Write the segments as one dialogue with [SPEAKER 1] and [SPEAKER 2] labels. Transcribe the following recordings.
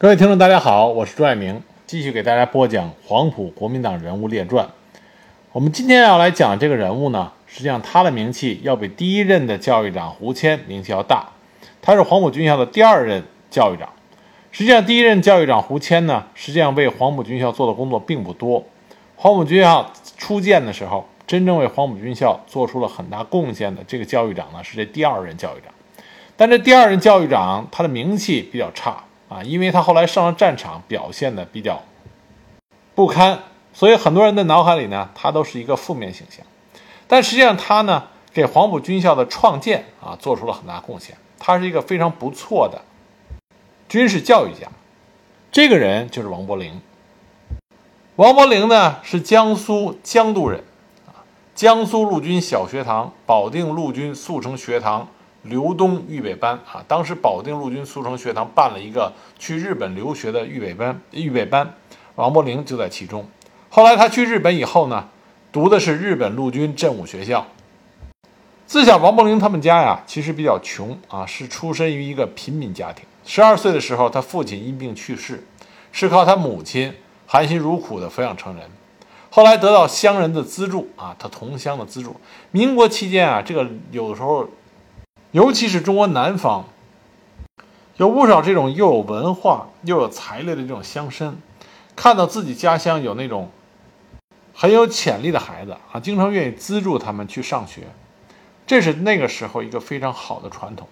[SPEAKER 1] 各位听众，大家好，我是朱爱明，继续给大家播讲《黄埔国民党人物列传》。我们今天要来讲这个人物呢，实际上他的名气要比第一任的教育长胡谦名气要大。他是黄埔军校的第二任教育长。实际上，第一任教育长胡谦呢，实际上为黄埔军校做的工作并不多。黄埔军校初建的时候，真正为黄埔军校做出了很大贡献的这个教育长呢，是这第二任教育长。但这第二任教育长他的名气比较差。啊，因为他后来上了战场，表现的比较不堪，所以很多人的脑海里呢，他都是一个负面形象。但实际上，他呢给黄埔军校的创建啊做出了很大贡献。他是一个非常不错的军事教育家。这个人就是王伯龄。王伯龄呢是江苏江都人，江苏陆军小学堂、保定陆军速成学堂。刘东预备班啊，当时保定陆军速成学堂办了一个去日本留学的预备班，预备班，王伯龄就在其中。后来他去日本以后呢，读的是日本陆军振武学校。自小王伯龄他们家呀，其实比较穷啊，是出身于一个贫民家庭。十二岁的时候，他父亲因病去世，是靠他母亲含辛茹苦的抚养成人。后来得到乡人的资助啊，他同乡的资助。民国期间啊，这个有时候。尤其是中国南方，有不少这种又有文化又有才略的这种乡绅，看到自己家乡有那种很有潜力的孩子啊，经常愿意资助他们去上学，这是那个时候一个非常好的传统。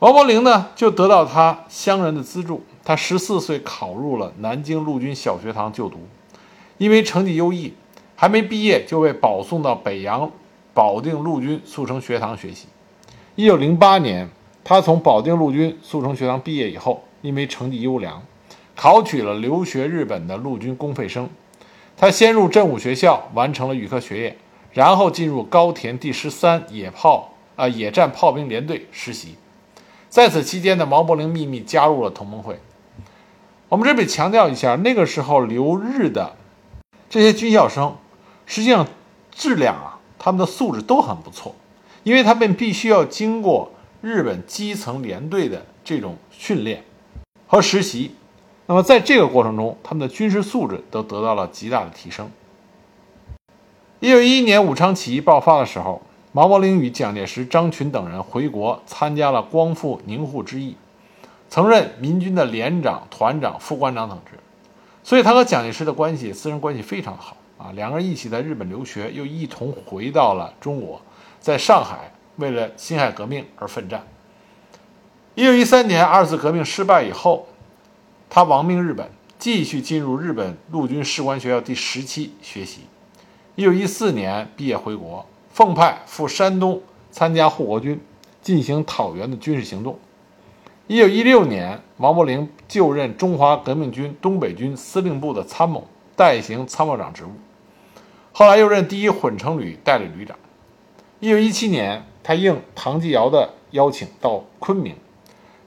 [SPEAKER 1] 王伯龄呢，就得到他乡人的资助，他十四岁考入了南京陆军小学堂就读，因为成绩优异，还没毕业就被保送到北洋保定陆军速成学堂学习。一九零八年，他从保定陆军速成学堂毕业以后，因为成绩优良，考取了留学日本的陆军公费生。他先入振武学校，完成了预科学业，然后进入高田第十三野炮啊野战炮兵连队实习。在此期间呢，毛伯龄秘密加入了同盟会。我们这里强调一下，那个时候留日的这些军校生，实际上质量啊，他们的素质都很不错。因为他们必须要经过日本基层连队的这种训练和实习，那么在这个过程中，他们的军事素质都得到了极大的提升。一九一一年武昌起义爆发的时候，毛伯龄与蒋介石、张群等人回国参加了光复宁沪之役，曾任民军的连长、团长、副官长等职，所以他和蒋介石的关系，私人关系非常好啊。两个人一起在日本留学，又一同回到了中国。在上海，为了辛亥革命而奋战。一九一三年二次革命失败以后，他亡命日本，继续进入日本陆军士官学校第十期学习。一九一四年毕业回国，奉派赴山东参加护国军，进行讨袁的军事行动。一九一六年，王伯龄就任中华革命军东北军司令部的参谋，代行参谋长职务。后来又任第一混成旅代理旅长。一九一七年，他应唐继尧的邀请到昆明，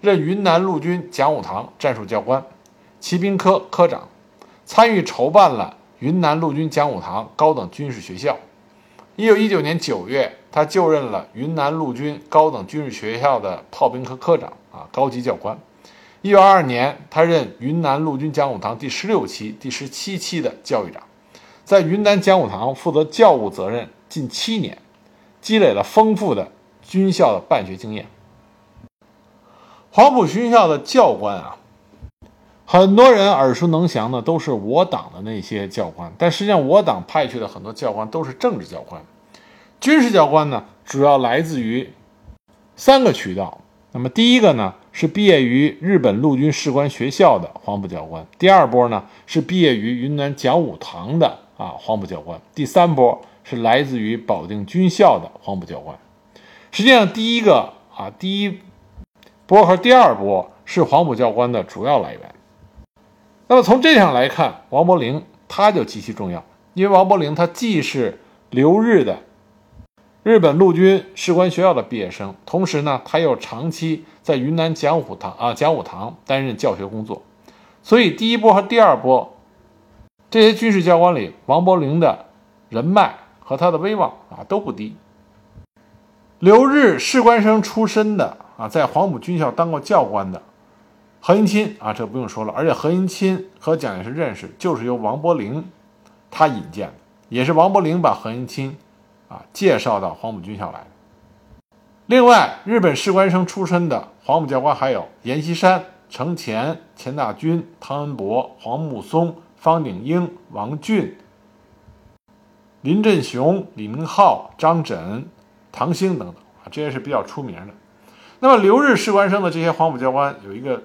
[SPEAKER 1] 任云南陆军讲武堂战术教官、骑兵科科长，参与筹办了云南陆军讲武堂高等军事学校。一九一九年九月，他就任了云南陆军高等军事学校的炮兵科科长啊，高级教官。一九二二年，他任云南陆军讲武堂第十六期、第十七期的教育长，在云南讲武堂负责教务责任近七年。积累了丰富的军校的办学经验。黄埔军校的教官啊，很多人耳熟能详的都是我党的那些教官，但实际上我党派去的很多教官都是政治教官。军事教官呢，主要来自于三个渠道。那么第一个呢，是毕业于日本陆军士官学校的黄埔教官；第二波呢，是毕业于云南讲武堂的啊黄埔教官；第三波。是来自于保定军校的黄埔教官。实际上，第一个啊，第一波和第二波是黄埔教官的主要来源。那么从这上来看，王伯龄他就极其重要，因为王伯龄他既是留日的日本陆军士官学校的毕业生，同时呢，他又长期在云南讲武堂啊讲武堂担任教学工作，所以第一波和第二波这些军事教官里，王伯龄的人脉。和他的威望啊都不低。留日士官生出身的啊，在黄埔军校当过教官的何应钦啊，这不用说了，而且何应钦和蒋介石认识就是由王伯龄他引荐的，也是王伯龄把何应钦啊介绍到黄埔军校来的。另外，日本士官生出身的黄埔教官还有阎锡山、程潜、钱大钧、汤恩伯、黄木松、方鼎英、王俊、林振雄、李明浩、张轸、唐兴等等啊，这些是比较出名的。那么留日士官生的这些黄埔教官有一个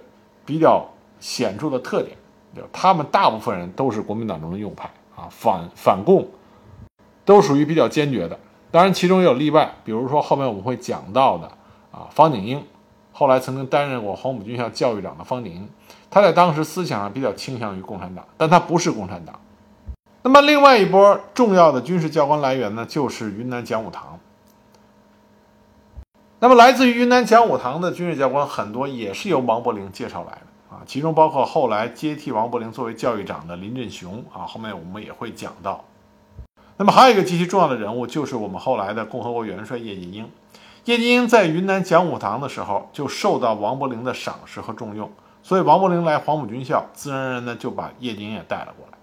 [SPEAKER 1] 比较显著的特点，就他们大部分人都是国民党中的右派啊，反反共都属于比较坚决的。当然，其中也有例外，比如说后面我们会讲到的啊，方鼎英，后来曾经担任过黄埔军校教育长的方鼎英，他在当时思想上比较倾向于共产党，但他不是共产党。那么，另外一波重要的军事教官来源呢，就是云南讲武堂。那么，来自于云南讲武堂的军事教官很多也是由王伯龄介绍来的啊，其中包括后来接替王伯龄作为教育长的林振雄啊，后面我们也会讲到。那么还有一个极其重要的人物，就是我们后来的共和国元帅叶剑英。叶剑英在云南讲武堂的时候，就受到王伯龄的赏识和重用，所以王伯龄来黄埔军校，自然而然的就把叶剑英也带了过来。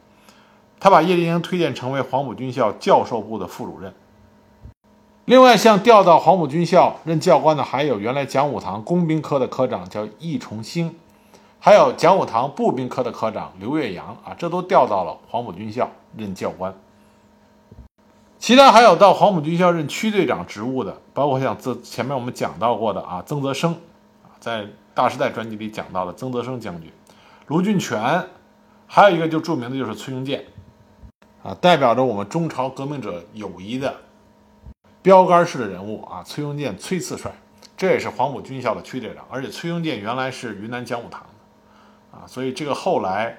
[SPEAKER 1] 他把叶剑英推荐成为黄埔军校教授部的副主任。另外，像调到黄埔军校任教官的，还有原来讲武堂工兵科的科长叫易崇兴，还有讲武堂步兵科的科长刘岳阳啊，这都调到了黄埔军校任教官。其他还有到黄埔军校任区队长职务的，包括像这前面我们讲到过的啊，曾泽生，啊，在《大时代》专辑里讲到的曾泽生将军，卢俊全，还有一个就著名的就是崔庸健，啊，代表着我们中朝革命者友谊的标杆式的人物啊，崔庸健崔次帅，这也是黄埔军校的区队长，而且崔庸健原来是云南讲武堂的，啊，所以这个后来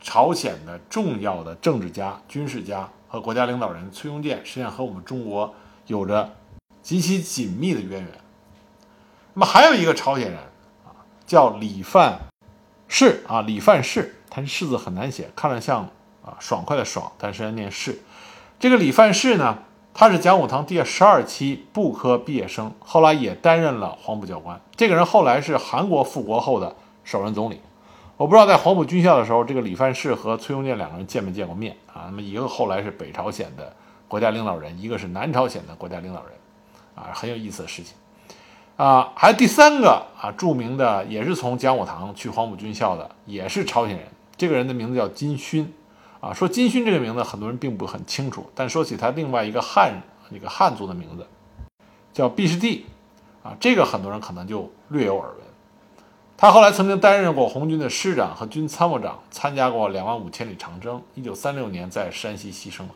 [SPEAKER 1] 朝鲜的重要的政治家、军事家。和国家领导人崔庸健实际上和我们中国有着极其紧密的渊源。那么还有一个朝鲜人啊，叫李范士啊，李范士，他的士字很难写，看着像啊爽快的爽，但是要念士。这个李范士呢，他是讲武堂第十二期部科毕业生，后来也担任了黄埔教官。这个人后来是韩国复国后的首任总理。我不知道在黄埔军校的时候，这个李范士和崔庸健两个人见没见过面啊？那么一个后来是北朝鲜的国家领导人，一个是南朝鲜的国家领导人，啊，很有意思的事情，啊，还有第三个啊，著名的也是从讲武堂去黄埔军校的，也是朝鲜人，这个人的名字叫金勋，啊，说金勋这个名字很多人并不很清楚，但说起他另外一个汉一个汉族的名字，叫毕士第，啊，这个很多人可能就略有耳闻。他后来曾经担任过红军的师长和军参谋长，参加过两万五千里长征。一九三六年在山西牺牲了。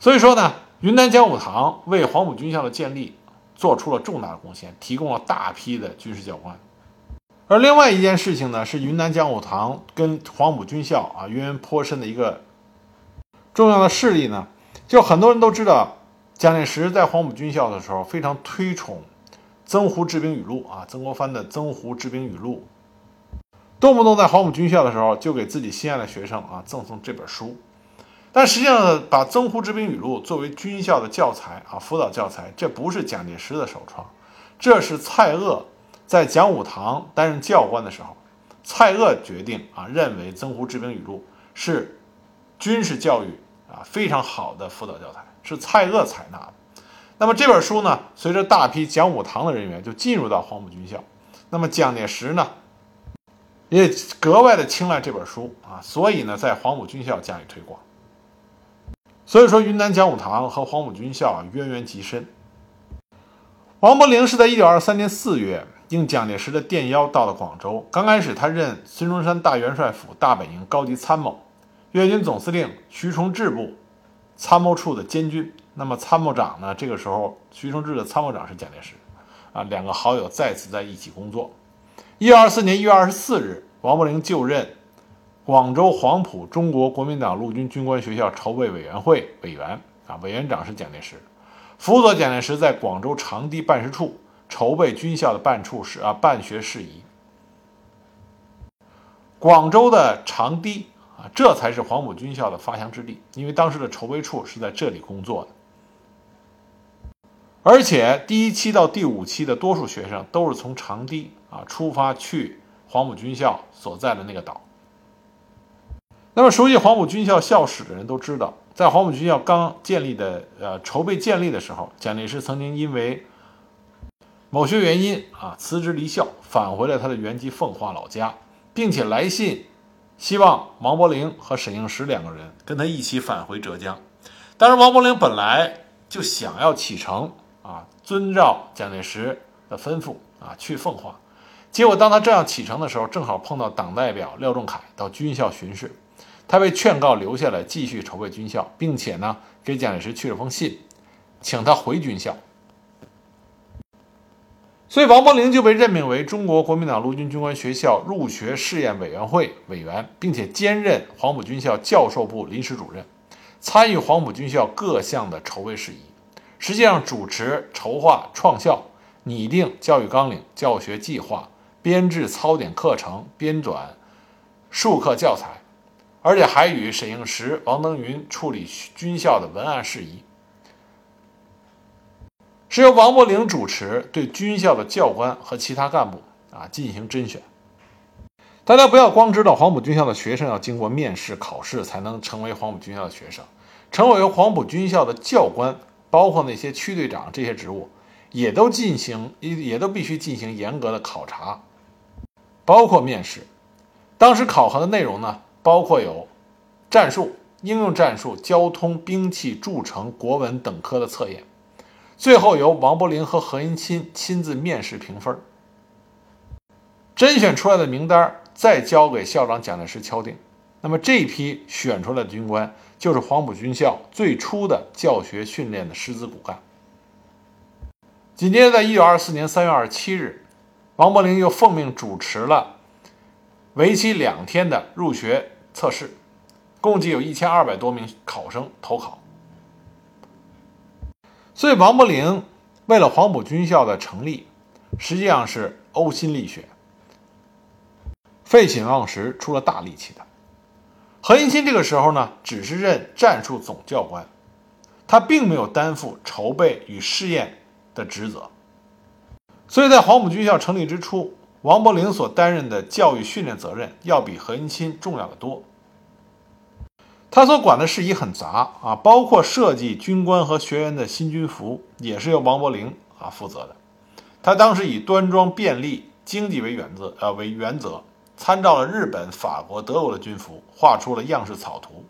[SPEAKER 1] 所以说呢，云南讲武堂为黄埔军校的建立做出了重大的贡献，提供了大批的军事教官。而另外一件事情呢，是云南讲武堂跟黄埔军校啊渊源颇深的一个重要的势力呢，就很多人都知道，蒋介石在黄埔军校的时候非常推崇。曾胡治兵语录啊，曾国藩的《曾胡治兵语录》，动不动在黄埔军校的时候就给自己心爱的学生啊赠送这本书。但实际上，把《曾胡治兵语录》作为军校的教材啊辅导教材，这不是蒋介石的首创，这是蔡锷在讲武堂担任教官的时候，蔡锷决定啊认为《曾胡治兵语录》是军事教育啊非常好的辅导教材，是蔡锷采纳的。那么这本书呢，随着大批讲武堂的人员就进入到黄埔军校，那么蒋介石呢，也格外的青睐这本书啊，所以呢，在黄埔军校加以推广。所以说，云南讲武堂和黄埔军校啊渊源极深。王伯龄是在1923年4月应蒋介石的电邀到了广州，刚开始他任孙中山大元帅府大本营高级参谋，粤军总司令徐崇智部参谋处的监军。那么参谋长呢？这个时候，徐崇智的参谋长是蒋介石，啊，两个好友再次在一起工作。一二四年一月二十四日，王伯龄就任广州黄埔中国国民党陆军军官学校筹备委员会委员，啊，委员长是蒋介石，辅佐蒋介石在广州长堤办事处筹备军校的办处事啊办学事宜。广州的长堤啊，这才是黄埔军校的发祥之地，因为当时的筹备处是在这里工作的。而且第一期到第五期的多数学生都是从长堤啊出发去黄埔军校所在的那个岛。那么，熟悉黄埔军校校史的人都知道，在黄埔军校刚建立的呃筹备建立的时候，蒋介石曾经因为某些原因啊辞职离校，返回了他的原籍奉化老家，并且来信希望王伯龄和沈应时两个人跟他一起返回浙江。当然，王伯龄本来就想要启程啊，遵照蒋介石的吩咐啊去奉化，结果当他这样启程的时候，正好碰到党代表廖仲恺到军校巡视。他被劝告留下来继续筹备军校，并且呢给蒋介石去了封信，请他回军校。所以王伯龄就被任命为中国国民党陆军军官学校入学试验委员会委员，并且兼任黄埔军校教授部临时主任，参与黄埔军校各项的筹备事宜，实际上主持筹划创校、拟定教育纲领、教学计划、编制操点课程、编纂术课教材。而且还与沈应时、王登云处理军校的文案事宜，是由王伯龄主持对军校的教官和其他干部啊进行甄选。大家不要光知道黄埔军校的学生要经过面试考试才能成为黄埔军校的学生，成为黄埔军校的教官，包括那些区队长这些职务，也都进行也也都必须进行严格的考察，包括面试。当时考核的内容呢？包括有战术、应用战术、交通、兵器、筑城、国文等科的测验，最后由王伯龄和何应钦亲自面试评分。甄选出来的名单再交给校长蒋介石敲定。那么这一批选出来的军官就是黄埔军校最初的教学训练的师资骨干。紧接着，在一九二四年三月二十七日，王伯龄又奉命主持了为期两天的入学。测试，共计有一千二百多名考生投考。所以，王伯龄为了黄埔军校的成立，实际上是呕心沥血、废寝忘食，出了大力气的。何应钦这个时候呢，只是任战术总教官，他并没有担负筹备与试验的职责。所以在黄埔军校成立之初，王伯龄所担任的教育训练责任要比何应钦重要的多。他所管的事宜很杂啊，包括设计军官和学员的新军服，也是由王伯龄啊负责的。他当时以端庄、便利、经济为原则，呃为原则，参照了日本、法国、德国的军服，画出了样式草图。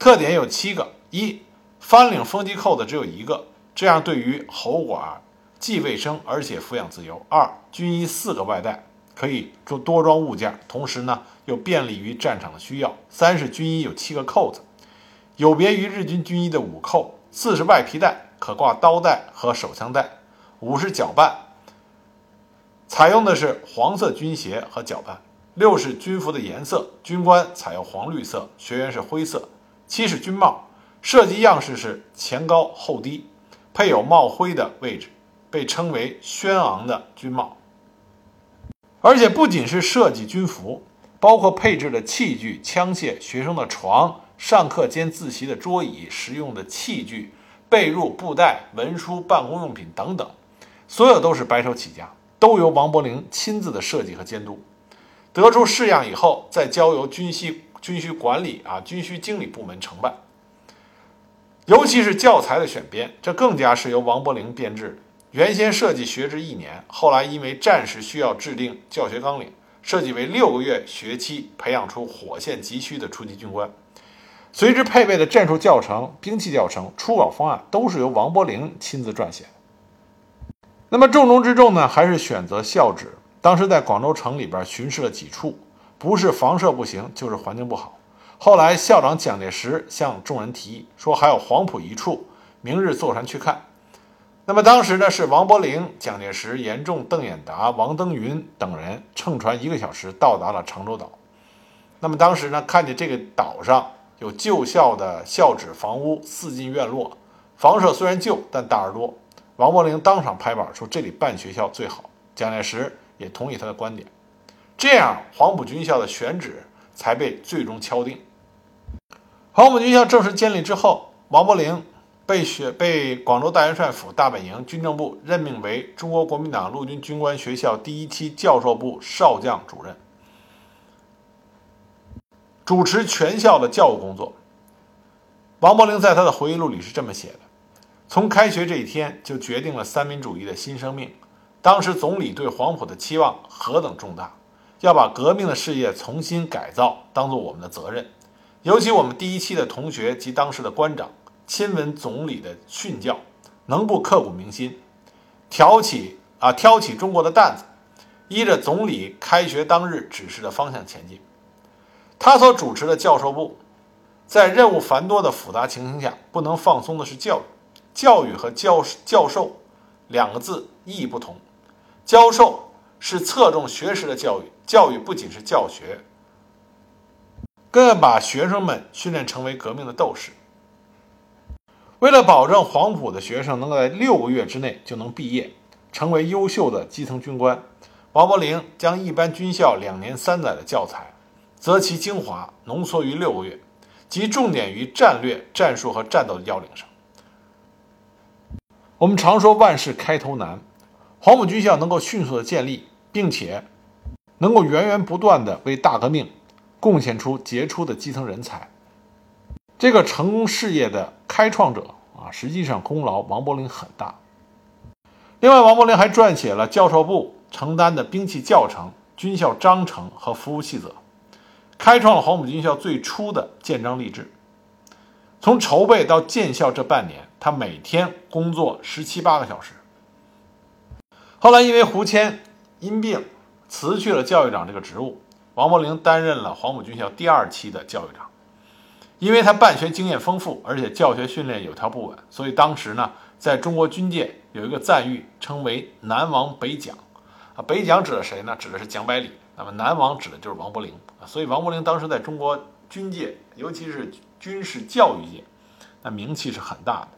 [SPEAKER 1] 特点有七个：一、翻领风机扣子只有一个，这样对于喉管。既卫生，而且抚养自由。二，军衣四个外带，可以装多装物件，同时呢又便利于战场的需要。三是军衣有七个扣子，有别于日军军衣的五扣。四是外皮带，可挂刀带和手枪带。五是脚绊，采用的是黄色军鞋和脚绊。六是军服的颜色，军官采用黄绿色，学员是灰色。七是军帽，设计样式是前高后低，配有帽徽的位置。被称为轩昂的军帽，而且不仅是设计军服，包括配置的器具、枪械、学生的床、上课间自习的桌椅、实用的器具、被褥、布袋、文书、办公用品等等，所有都是白手起家，都由王伯龄亲自的设计和监督。得出式样以后，再交由军需军需管理啊军需经理部门承办。尤其是教材的选编，这更加是由王伯龄编制。原先设计学制一年，后来因为战时需要制定教学纲领，设计为六个月学期，培养出火线急需的初级军官。随之配备的战术教程、兵器教程、初稿方案都是由王伯龄亲自撰写。那么重中之重呢，还是选择校址。当时在广州城里边巡视了几处，不是房舍不行，就是环境不好。后来校长蒋介石向众人提议说，还有黄埔一处，明日坐船去看。那么当时呢，是王伯龄、蒋介石、严仲、邓演达、王登云等人乘船一个小时到达了长洲岛。那么当时呢，看见这个岛上有旧校的校址房屋四进院落，房舍虽然旧，但大而多。王伯龄当场拍板说：“这里办学校最好。”蒋介石也同意他的观点。这样，黄埔军校的选址才被最终敲定。黄埔军校正式建立之后，王伯龄被选被广州大元帅府大本营军政部任命为中国国民党陆军军官学校第一期教授部少将主任，主持全校的教务工作。王伯龄在他的回忆录里是这么写的：从开学这一天就决定了三民主义的新生命。当时总理对黄埔的期望何等重大，要把革命的事业重新改造当做我们的责任。尤其我们第一期的同学及当时的官长。亲闻总理的训教，能不刻骨铭心，挑起啊挑起中国的担子，依着总理开学当日指示的方向前进。他所主持的教授部，在任务繁多的复杂情形下，不能放松的是教育。教育和教教授两个字意义不同。教授是侧重学识的教育，教育不仅是教学，更要把学生们训练成为革命的斗士。为了保证黄埔的学生能够在六个月之内就能毕业，成为优秀的基层军官，王伯龄将一般军校两年三载的教材，择其精华浓缩于六个月，集重点于战略、战术和战斗的要领上。我们常说万事开头难，黄埔军校能够迅速的建立，并且能够源源不断的为大革命贡献出杰出的基层人才。这个成功事业的开创者啊，实际上功劳王伯龄很大。另外，王伯龄还撰写了教授部承担的兵器教程、军校章程和服务细则，开创了黄埔军校最初的建章立制。从筹备到建校这半年，他每天工作十七八个小时。后来，因为胡谦因病辞去了教育长这个职务，王伯龄担任了黄埔军校第二期的教育长。因为他办学经验丰富，而且教学训练有条不紊，所以当时呢，在中国军界有一个赞誉，称为“南王北蒋”。啊，北蒋指的谁呢？指的是蒋百里。那么南王指的就是王伯龄。所以王伯龄当时在中国军界，尤其是军事教育界，那名气是很大的。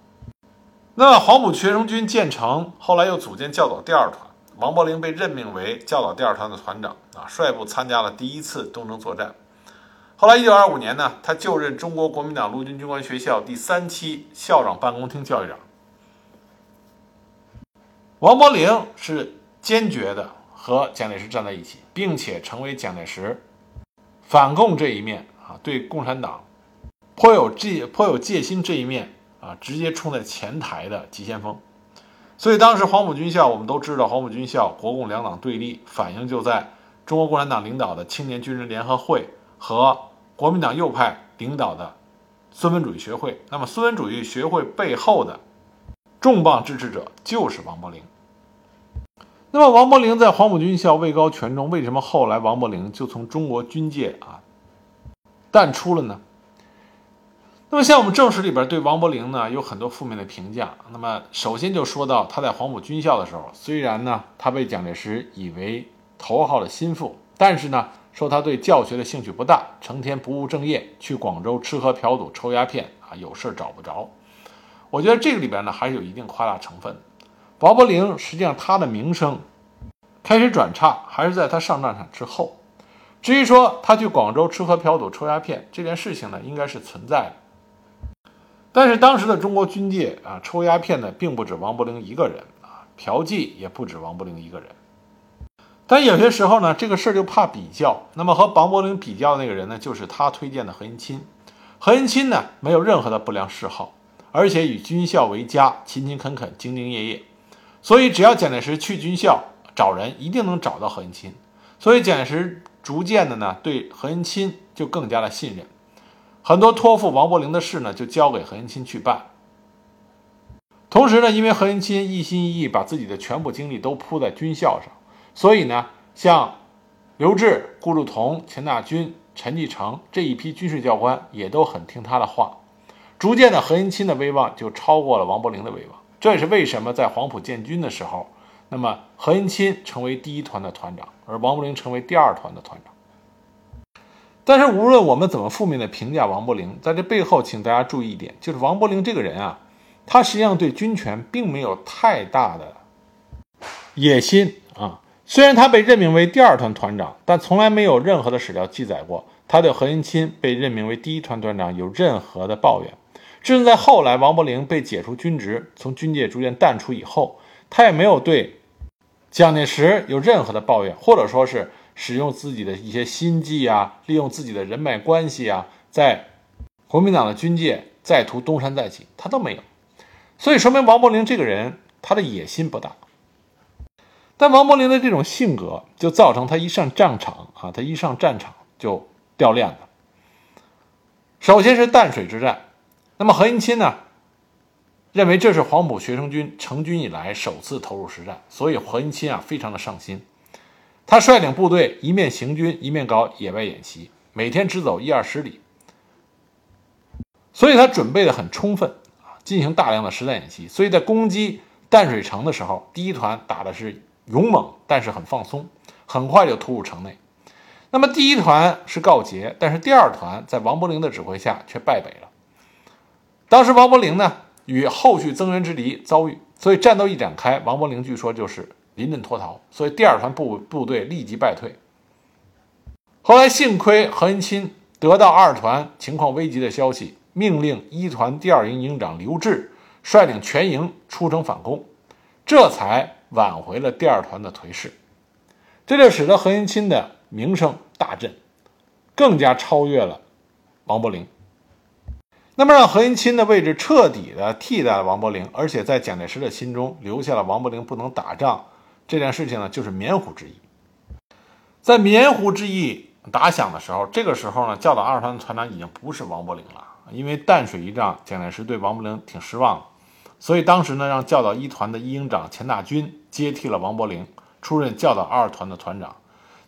[SPEAKER 1] 那黄埔学生军建成，后来又组建教导第二团，王伯龄被任命为教导第二团的团长，啊，率部参加了第一次东征作战。后来，一九二五年呢，他就任中国国民党陆军军官学校第三期校长办公厅教育长。王伯龄是坚决的和蒋介石站在一起，并且成为蒋介石反共这一面啊，对共产党颇有戒颇有戒心这一面啊，直接冲在前台的急先锋。所以，当时黄埔军校，我们都知道，黄埔军校国共两党对立，反映就在中国共产党领导的青年军人联合会和。国民党右派领导的孙文主义学会，那么孙文主义学会背后的重磅支持者就是王伯龄。那么王伯龄在黄埔军校位高权重，为什么后来王伯龄就从中国军界啊淡出了呢？那么像我们正史里边对王伯龄呢有很多负面的评价。那么首先就说到他在黄埔军校的时候，虽然呢他被蒋介石以为头号的心腹，但是呢。说他对教学的兴趣不大，成天不务正业，去广州吃喝嫖赌抽鸦片啊，有事找不着。我觉得这个里边呢还是有一定夸大成分。王伯龄实际上他的名声开始转差，还是在他上战场之后。至于说他去广州吃喝嫖赌抽鸦片这件事情呢，应该是存在的。但是当时的中国军界啊，抽鸦片呢并不止王伯龄一个人啊，嫖妓也不止王伯龄一个人。但有些时候呢，这个事儿就怕比较。那么和王伯龄比较的那个人呢，就是他推荐的何应钦。何应钦呢，没有任何的不良嗜好，而且与军校为家，勤勤恳恳，兢兢业业。所以只要蒋介石去军校找人，一定能找到何应钦。所以蒋介石逐渐的呢，对何应钦就更加的信任。很多托付王伯龄的事呢，就交给何应钦去办。同时呢，因为何应钦一心一意把自己的全部精力都扑在军校上。所以呢，像刘志、顾祝同、钱大钧、陈继承这一批军事教官也都很听他的话。逐渐的，何应钦的威望就超过了王伯龄的威望。这也是为什么在黄埔建军的时候，那么何应钦成为第一团的团长，而王伯龄成为第二团的团长。但是，无论我们怎么负面的评价王伯龄，在这背后，请大家注意一点，就是王伯龄这个人啊，他实际上对军权并没有太大的野心啊。虽然他被任命为第二团团长，但从来没有任何的史料记载过他对何应钦被任命为第一团团长有任何的抱怨。甚至在后来王伯龄被解除军职，从军界逐渐淡出以后，他也没有对蒋介石有任何的抱怨，或者说是使用自己的一些心计啊，利用自己的人脉关系啊，在国民党的军界再图东山再起，他都没有。所以说明王伯龄这个人他的野心不大。但王伯龄的这种性格，就造成他一上战场啊，他一上战场就掉链子。首先是淡水之战，那么何应钦呢，认为这是黄埔学生军成军以来首次投入实战，所以何应钦啊非常的上心。他率领部队一面行军，一面搞野外演习，每天只走一二十里，所以他准备的很充分啊，进行大量的实战演习。所以在攻击淡水城的时候，第一团打的是。勇猛，但是很放松，很快就突入城内。那么第一团是告捷，但是第二团在王伯龄的指挥下却败北了。当时王伯龄呢与后续增援之敌遭遇，所以战斗一展开，王伯龄据说就是临阵脱逃，所以第二团部部队立即败退。后来幸亏何应钦得到二团情况危急的消息，命令一团第二营营长刘志率领全营出城反攻，这才。挽回了第二团的颓势，这就使得何应钦的名声大振，更加超越了王伯龄。那么，让何应钦的位置彻底的替代了王伯龄，而且在蒋介石的心中留下了王伯龄不能打仗这件事情呢，就是棉湖之役。在棉湖之役打响的时候，这个时候呢，教导二团的团长已经不是王伯龄了，因为淡水一仗，蒋介石对王伯龄挺失望。所以当时呢，让教导一团的一营长钱大钧接替了王伯龄，出任教导二团的团长。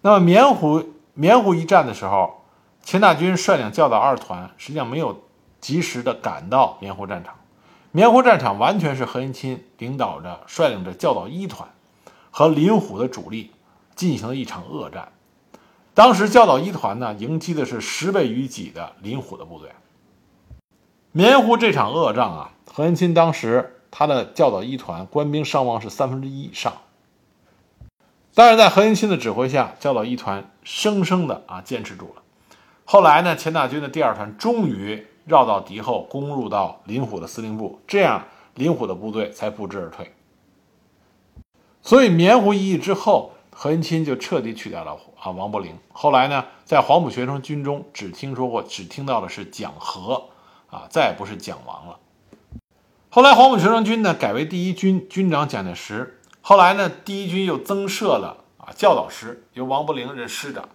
[SPEAKER 1] 那么棉湖棉湖一战的时候，钱大钧率领教导二团，实际上没有及时的赶到棉湖战场。棉湖战场完全是何应钦领导着、率领着教导一团和林虎的主力进行了一场恶战。当时教导一团呢，迎击的是十倍于己的林虎的部队。棉湖这场恶仗啊！何应钦当时他的教导一团官兵伤亡是三分之一以上，但是在何应钦的指挥下，教导一团生生的啊坚持住了。后来呢，钱大钧的第二团终于绕到敌后，攻入到林虎的司令部，这样林虎的部队才不支而退。所以棉湖一役之后，何应钦就彻底取代了啊王伯龄。后来呢，在黄埔学生军中只听说过，只听到的是蒋和啊，再也不是蒋王了。后来黄埔学生军呢改为第一军军长蒋介石。后来呢，第一军又增设了啊教导师，由王伯龄任师长。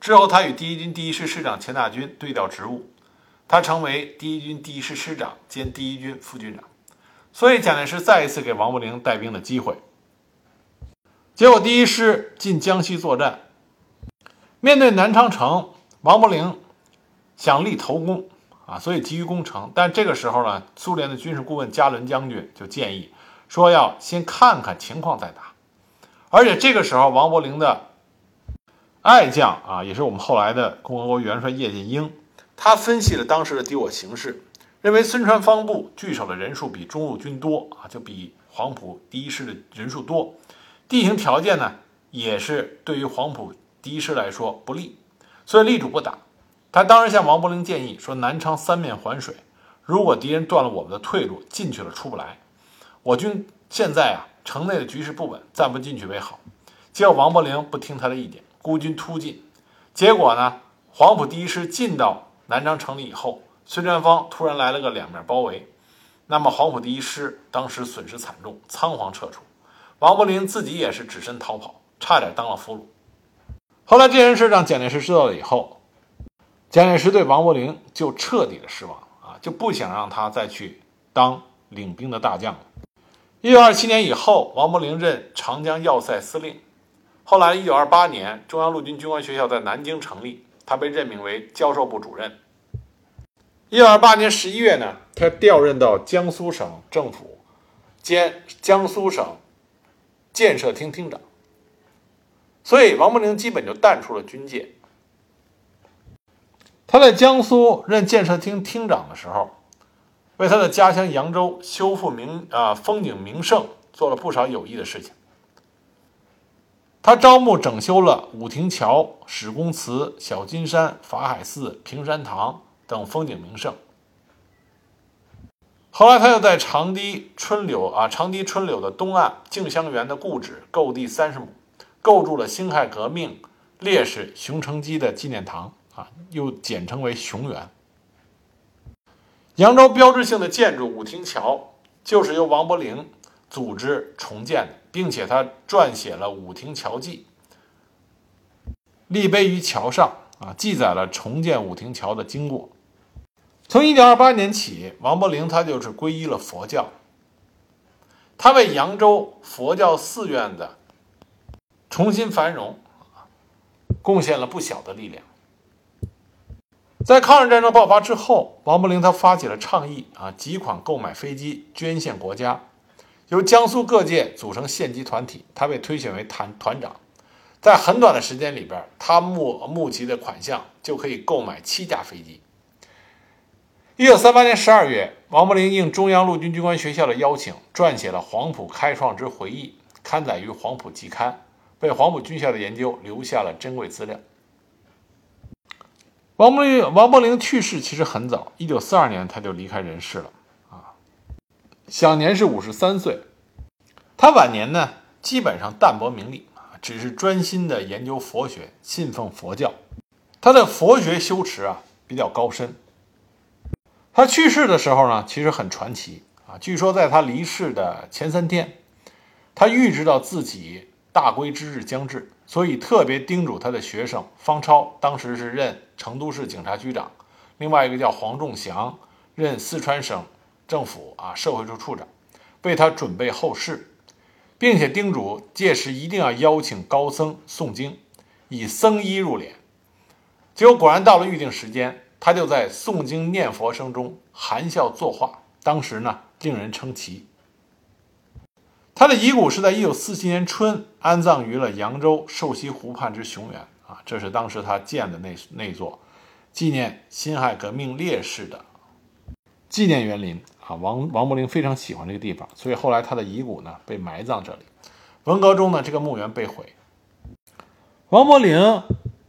[SPEAKER 1] 之后，他与第一军第一师师长钱大钧对调职务，他成为第一军第一师师长兼第一军副军长。所以，蒋介石再一次给王伯龄带兵的机会。结果，第一师进江西作战，面对南昌城，王伯龄想立头功。啊，所以急于攻城，但这个时候呢，苏联的军事顾问加伦将军就建议说，要先看看情况再打。而且这个时候，王伯龄的爱将啊，也是我们后来的共和国元帅叶剑英，他分析了当时的敌我形势，认为孙传芳部据守的人数比中路军多啊，就比黄埔第一师的人数多，地形条件呢，也是对于黄埔第一师来说不利，所以力主不打。他当时向王伯龄建议说：“南昌三面环水，如果敌人断了我们的退路，进去了出不来。我军现在啊，城内的局势不稳，暂不进去为好。”结果王伯龄不听他的意见，孤军突进。结果呢，黄埔第一师进到南昌城里以后，孙传芳突然来了个两面包围，那么黄埔第一师当时损失惨重，仓皇撤出。王伯龄自己也是只身逃跑，差点当了俘虏。后来这件事让蒋介石知道了以后。蒋介石对王伯龄就彻底的失望啊，就不想让他再去当领兵的大将了。一九二七年以后，王伯龄任长江要塞司令。后来，一九二八年，中央陆军军官学校在南京成立，他被任命为教授部主任。一九二八年十一月呢，他调任到江苏省政府兼江苏省建设厅厅长。所以，王伯龄基本就淡出了军界。他在江苏任建设厅厅长的时候，为他的家乡扬州修复名啊风景名胜做了不少有益的事情。他招募整修了武亭桥、史公祠、小金山、法海寺、平山堂等风景名胜。后来他又在长堤春柳啊，长堤春柳的东岸静香园的故址购地三十亩，构筑了辛亥革命烈士熊成基的纪念堂啊，又简称为熊园。扬州标志性的建筑五亭桥就是由王伯龄组织重建的，并且他撰写了《五亭桥记》，立碑于桥上啊，记载了重建五亭桥的经过。从一九二八年起，王伯龄他就是皈依了佛教。他为扬州佛教寺院的重新繁荣贡献了不小的力量。在抗日战争爆发之后，王伯龄他发起了倡议啊，集款购买飞机捐献国家，由江苏各界组成县级团体，他被推选为团团长。在很短的时间里边，他募募集的款项就可以购买七架飞机。一九三八年十二月，王伯龄应中央陆军军官学校的邀请，撰写了黄埔开创之回忆，刊载于《黄埔季刊》，为黄埔军校的研究留下了珍贵资料。王伯林王伯龄去世其实很早，一九四二年他就离开人世了，啊，享年是五十三岁。他晚年呢，基本上淡泊名利啊，只是专心的研究佛学，信奉佛教。他的佛学修持啊，比较高深。他去世的时候呢，其实很传奇啊。据说在他离世的前三天，他预知到自己大归之日将至，所以特别叮嘱他的学生方超，当时是任成都市警察局长；另外一个叫黄仲祥，任四川省政府啊社会处处长，为他准备后事，并且叮嘱届时一定要邀请高僧诵经，以僧衣入殓。结果果然到了预定时间。他就在诵经念佛声中含笑作画，当时呢令人称奇。他的遗骨是在一九四七年春安葬于了扬州瘦西湖畔之雄园啊，这是当时他建的那那座纪念辛亥革命烈士的纪念园林啊。王王伯龄非常喜欢这个地方，所以后来他的遗骨呢被埋葬这里。文革中呢，这个墓园被毁。王伯龄。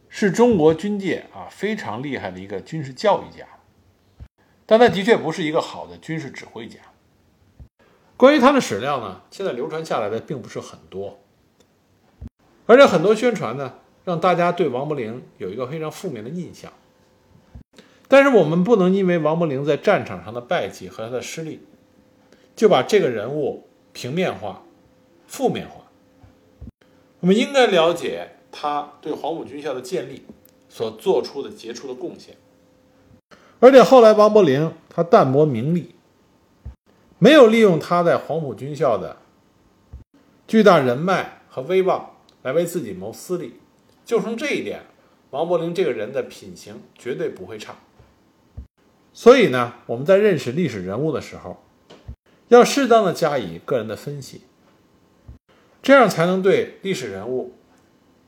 [SPEAKER 1] 是中国军界啊非常厉害的一个军事教育家，但他的确不是一个好的军事指挥家。关于他的史料呢，现在流传下来的并不是很多，而且很多宣传呢，让大家对王伯龄有一个非常负面的印象。但是我们不能因为王伯龄在战场上的败绩和他的失利，就把这个人物平面化、负面化。我们应该了解。他对黄埔军校的建立所做出的杰出的贡献，而且后来王伯龄他淡泊名利，没有利用他在黄埔军校的巨大人脉和威望来为自己谋私利。就从这一点，王伯龄这个人的品行绝对不会差。所以呢，我们在认识历史人物的时候，要适当的加以个人的分析，这样才能对历史人物。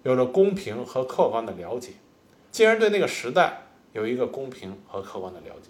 [SPEAKER 1] 有着公平和客观的了解，进而对那个时代有一个公平和客观的了解。